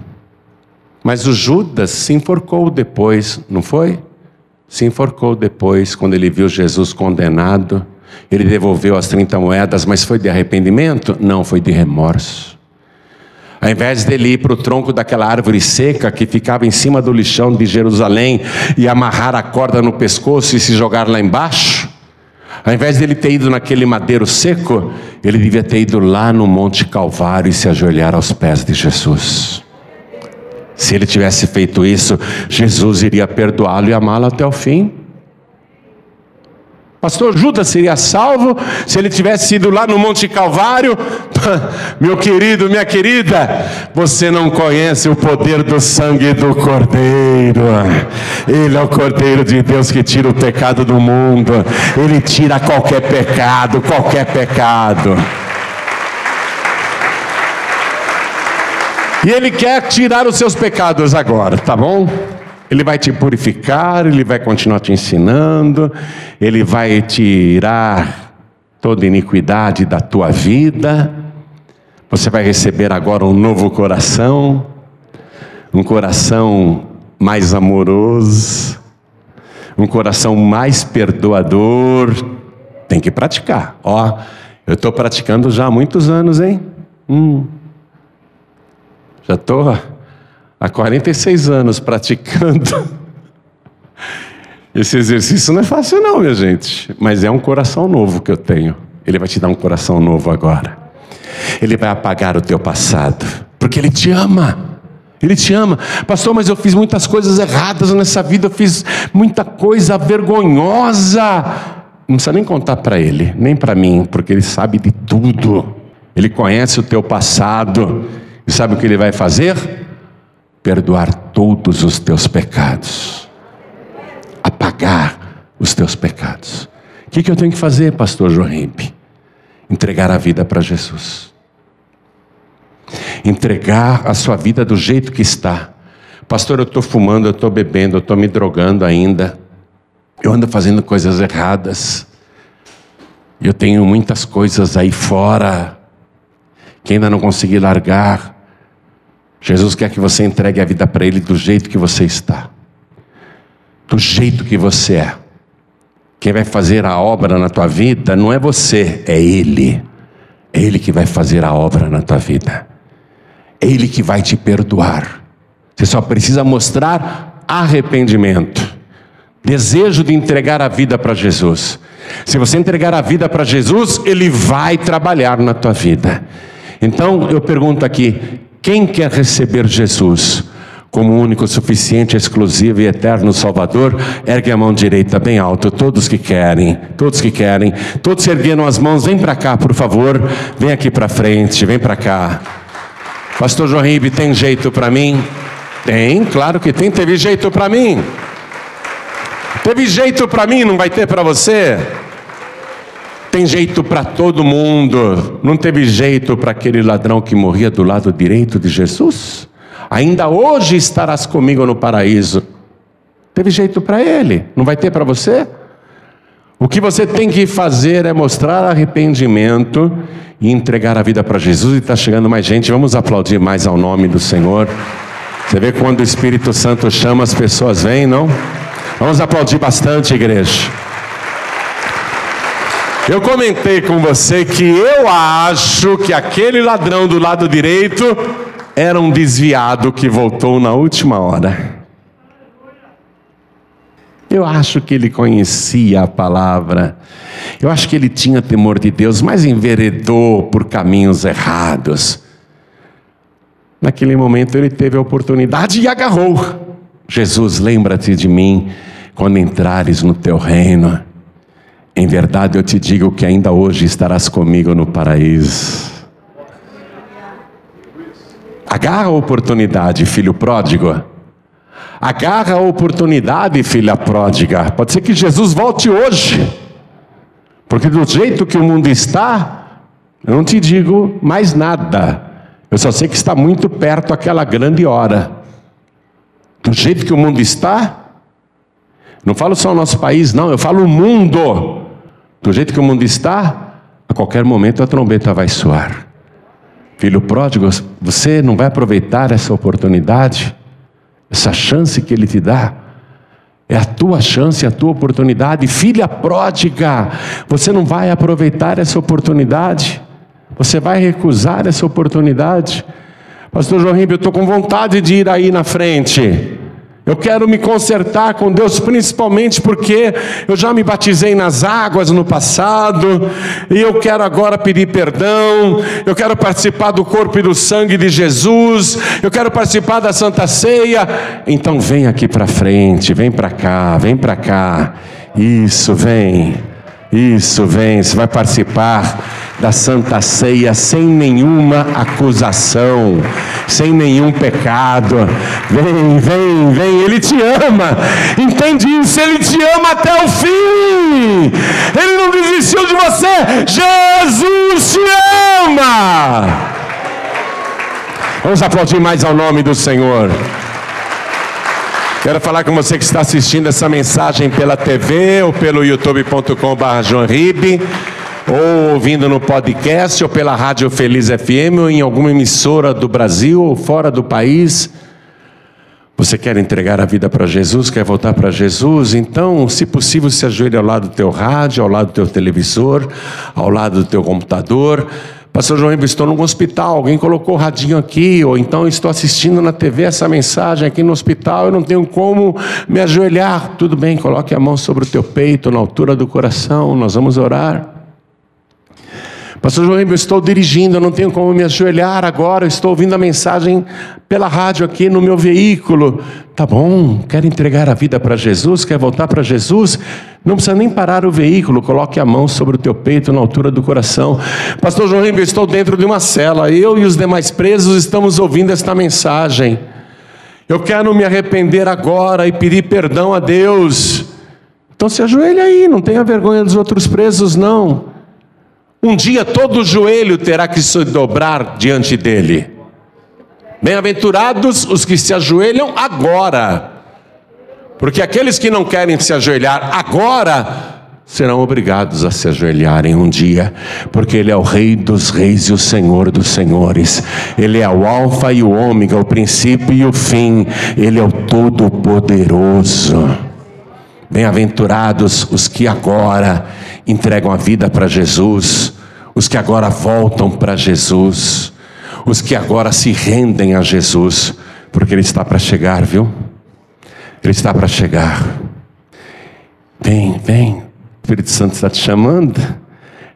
Mas o Judas se enforcou depois, não foi? se enforcou depois, quando ele viu Jesus condenado. Ele devolveu as 30 moedas, mas foi de arrependimento? Não, foi de remorso. Ao invés dele ir para o tronco daquela árvore seca que ficava em cima do lixão de Jerusalém e amarrar a corda no pescoço e se jogar lá embaixo, ao invés dele ter ido naquele madeiro seco, ele devia ter ido lá no Monte Calvário e se ajoelhar aos pés de Jesus. Se ele tivesse feito isso, Jesus iria perdoá-lo e amá-lo até o fim. Pastor Judas seria salvo se ele tivesse ido lá no Monte Calvário. Meu querido, minha querida, você não conhece o poder do sangue do Cordeiro. Ele é o Cordeiro de Deus que tira o pecado do mundo. Ele tira qualquer pecado, qualquer pecado. E Ele quer tirar os seus pecados agora, tá bom? Ele vai te purificar, Ele vai continuar te ensinando, Ele vai tirar toda iniquidade da tua vida. Você vai receber agora um novo coração, um coração mais amoroso, um coração mais perdoador. Tem que praticar. Ó, eu estou praticando já há muitos anos, hein? Hum. Já estou há 46 anos praticando. Esse exercício não é fácil, não, minha gente. Mas é um coração novo que eu tenho. Ele vai te dar um coração novo agora. Ele vai apagar o teu passado, porque Ele te ama. Ele te ama, pastor. Mas eu fiz muitas coisas erradas nessa vida, eu fiz muita coisa vergonhosa. Não precisa nem contar para Ele, nem para mim, porque Ele sabe de tudo. Ele conhece o teu passado. E sabe o que ele vai fazer? Perdoar todos os teus pecados, apagar os teus pecados. O que, que eu tenho que fazer, pastor Jorimpe? Entregar a vida para Jesus. Entregar a sua vida do jeito que está. Pastor, eu estou fumando, eu estou bebendo, eu estou me drogando ainda. Eu ando fazendo coisas erradas. Eu tenho muitas coisas aí fora que ainda não consegui largar. Jesus quer que você entregue a vida para Ele do jeito que você está, do jeito que você é. Quem vai fazer a obra na tua vida não é você, é Ele. É Ele que vai fazer a obra na tua vida. É Ele que vai te perdoar. Você só precisa mostrar arrependimento, desejo de entregar a vida para Jesus. Se você entregar a vida para Jesus, Ele vai trabalhar na tua vida. Então eu pergunto aqui: quem quer receber Jesus como único, suficiente, exclusivo e eterno Salvador, ergue a mão direita bem alto. Todos que querem, todos que querem, todos erguendo as mãos, vem para cá, por favor. Vem aqui para frente, vem para cá. Pastor Joaíbe, tem jeito para mim? Tem, claro que tem. Teve jeito para mim. Teve jeito para mim, não vai ter para você? Tem jeito para todo mundo. Não teve jeito para aquele ladrão que morria do lado direito de Jesus? Ainda hoje estarás comigo no paraíso. Teve jeito para ele, não vai ter para você? O que você tem que fazer é mostrar arrependimento e entregar a vida para Jesus. E está chegando mais gente, vamos aplaudir mais ao nome do Senhor. Você vê quando o Espírito Santo chama, as pessoas vêm, não? Vamos aplaudir bastante, igreja. Eu comentei com você que eu acho que aquele ladrão do lado direito era um desviado que voltou na última hora. Eu acho que ele conhecia a palavra. Eu acho que ele tinha temor de Deus, mas enveredou por caminhos errados. Naquele momento ele teve a oportunidade e agarrou. Jesus, lembra-te de mim quando entrares no teu reino. Em verdade eu te digo que ainda hoje estarás comigo no paraíso. Agarra a oportunidade, filho pródigo. Agarra a oportunidade, filha pródiga. Pode ser que Jesus volte hoje. Porque do jeito que o mundo está, eu não te digo mais nada. Eu só sei que está muito perto aquela grande hora. Do jeito que o mundo está, não falo só o nosso país, não, eu falo o mundo. Do jeito que o mundo está, a qualquer momento a trombeta vai soar. Filho pródigo, você não vai aproveitar essa oportunidade? essa chance que Ele te dá. É a tua chance, a tua oportunidade. Filha pródiga, você não vai aproveitar essa oportunidade, você vai recusar essa oportunidade. Pastor João Ribeiro, eu estou com vontade de ir aí na frente. Eu quero me consertar com Deus, principalmente porque eu já me batizei nas águas no passado, e eu quero agora pedir perdão, eu quero participar do corpo e do sangue de Jesus, eu quero participar da Santa Ceia. Então vem aqui para frente, vem para cá, vem para cá. Isso, vem. Isso, vem, você vai participar da Santa Ceia sem nenhuma acusação, sem nenhum pecado. Vem, vem, vem, Ele te ama, entende isso? Ele te ama até o fim, Ele não desistiu de você, Jesus te ama. Vamos aplaudir mais ao nome do Senhor. Quero falar com você que está assistindo essa mensagem pela TV ou pelo youtube.com.br ou ouvindo no podcast ou pela Rádio Feliz FM ou em alguma emissora do Brasil ou fora do país. Você quer entregar a vida para Jesus, quer voltar para Jesus? Então, se possível, se ajoelhe ao lado do teu rádio, ao lado do teu televisor, ao lado do teu computador. Pastor João, estou num hospital, alguém colocou o radinho aqui, ou então estou assistindo na TV essa mensagem aqui no hospital, eu não tenho como me ajoelhar. Tudo bem, coloque a mão sobre o teu peito, na altura do coração, nós vamos orar. Pastor João, eu estou dirigindo, eu não tenho como me ajoelhar agora, eu estou ouvindo a mensagem pela rádio aqui no meu veículo. Tá bom, quer entregar a vida para Jesus, quer voltar para Jesus? Não precisa nem parar o veículo, coloque a mão sobre o teu peito, na altura do coração. Pastor João, eu estou dentro de uma cela, eu e os demais presos estamos ouvindo esta mensagem. Eu quero me arrepender agora e pedir perdão a Deus. Então se ajoelhe aí, não tenha vergonha dos outros presos, não. Um dia todo joelho terá que se dobrar diante dele. Bem-aventurados os que se ajoelham agora, porque aqueles que não querem se ajoelhar agora, serão obrigados a se ajoelharem um dia, porque Ele é o Rei dos Reis e o Senhor dos Senhores, Ele é o Alfa e o Ômega, o princípio e o fim, Ele é o Todo-Poderoso. Bem-aventurados os que agora entregam a vida para Jesus, os que agora voltam para Jesus, os que agora se rendem a Jesus, porque Ele está para chegar, viu? Ele está para chegar. Vem, vem, o Espírito Santo está te chamando.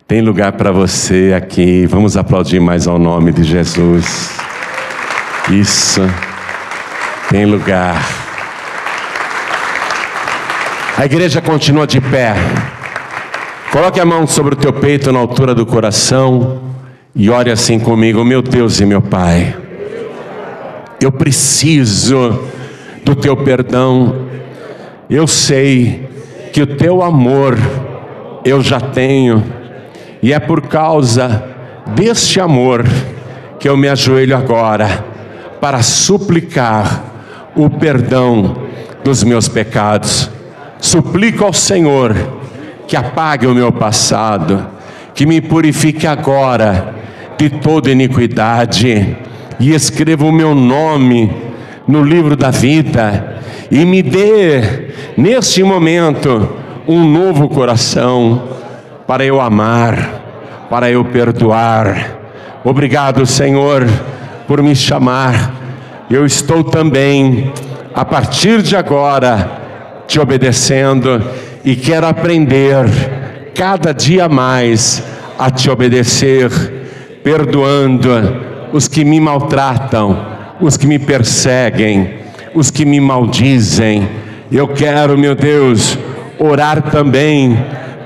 Tem lugar para você aqui. Vamos aplaudir mais ao nome de Jesus. Isso. Tem lugar. A igreja continua de pé. Coloque a mão sobre o teu peito na altura do coração e ore assim comigo, meu Deus e meu Pai. Eu preciso do teu perdão. Eu sei que o teu amor eu já tenho, e é por causa deste amor que eu me ajoelho agora para suplicar o perdão dos meus pecados. Suplico ao Senhor que apague o meu passado, que me purifique agora de toda iniquidade e escreva o meu nome no livro da vida e me dê, neste momento, um novo coração para eu amar, para eu perdoar. Obrigado, Senhor, por me chamar. Eu estou também, a partir de agora, te obedecendo e quero aprender cada dia mais a te obedecer, perdoando os que me maltratam, os que me perseguem, os que me maldizem. Eu quero, meu Deus, orar também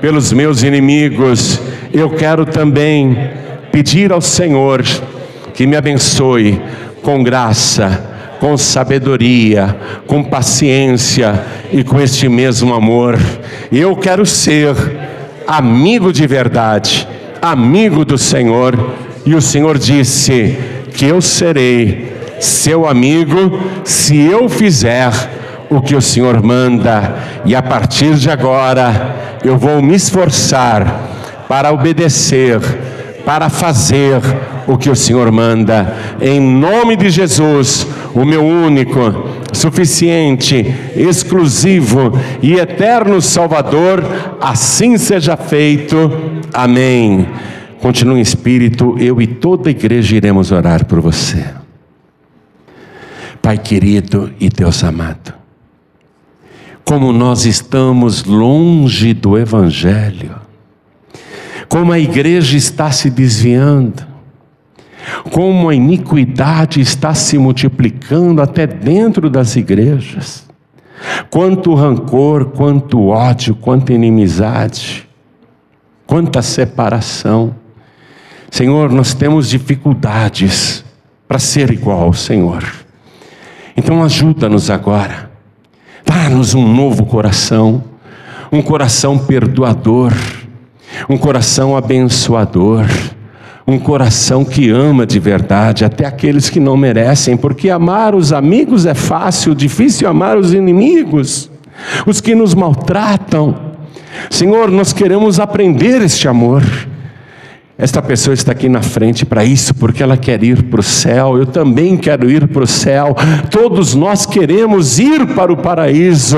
pelos meus inimigos. Eu quero também pedir ao Senhor que me abençoe com graça, com sabedoria, com paciência e com este mesmo amor. Eu quero ser amigo de verdade, amigo do Senhor. E o Senhor disse que eu serei seu amigo se eu fizer o que o Senhor manda. E a partir de agora, eu vou me esforçar para obedecer, para fazer o que o Senhor manda. Em nome de Jesus, o meu único, suficiente, exclusivo e eterno Salvador, assim seja feito. Amém. Continue em espírito, eu e toda a igreja iremos orar por você. Pai querido e Deus amado, como nós estamos longe do Evangelho, como a igreja está se desviando, como a iniquidade está se multiplicando até dentro das igrejas, quanto rancor, quanto ódio, quanta inimizade, quanta separação. Senhor, nós temos dificuldades para ser igual ao Senhor. Então ajuda-nos agora. Dá-nos um novo coração, um coração perdoador, um coração abençoador, um coração que ama de verdade, até aqueles que não merecem, porque amar os amigos é fácil, difícil amar os inimigos, os que nos maltratam. Senhor, nós queremos aprender este amor. Esta pessoa está aqui na frente para isso, porque ela quer ir para o céu, eu também quero ir para o céu, todos nós queremos ir para o paraíso,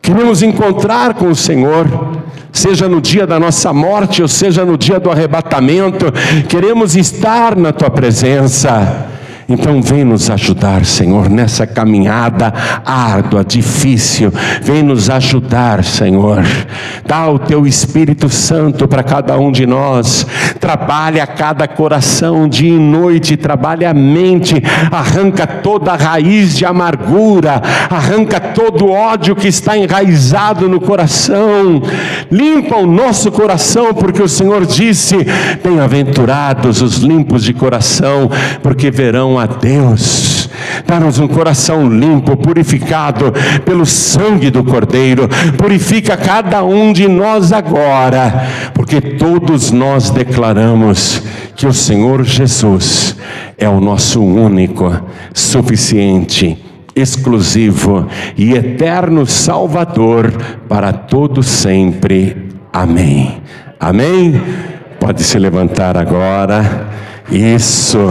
queremos encontrar com o Senhor, seja no dia da nossa morte, ou seja no dia do arrebatamento, queremos estar na tua presença. Então, vem nos ajudar, Senhor, nessa caminhada árdua, difícil. Vem nos ajudar, Senhor. Dá o teu Espírito Santo para cada um de nós. Trabalha cada coração dia e noite, trabalha a mente, arranca toda a raiz de amargura, arranca todo o ódio que está enraizado no coração. Limpa o nosso coração, porque o Senhor disse: Bem-aventurados os limpos de coração, porque verão a Deus. Dá-nos um coração limpo, purificado pelo sangue do Cordeiro. Purifica cada um de nós agora, porque todos nós declaramos que o Senhor Jesus é o nosso único, suficiente, exclusivo e eterno Salvador para todo sempre. Amém. Amém. Pode se levantar agora. Isso.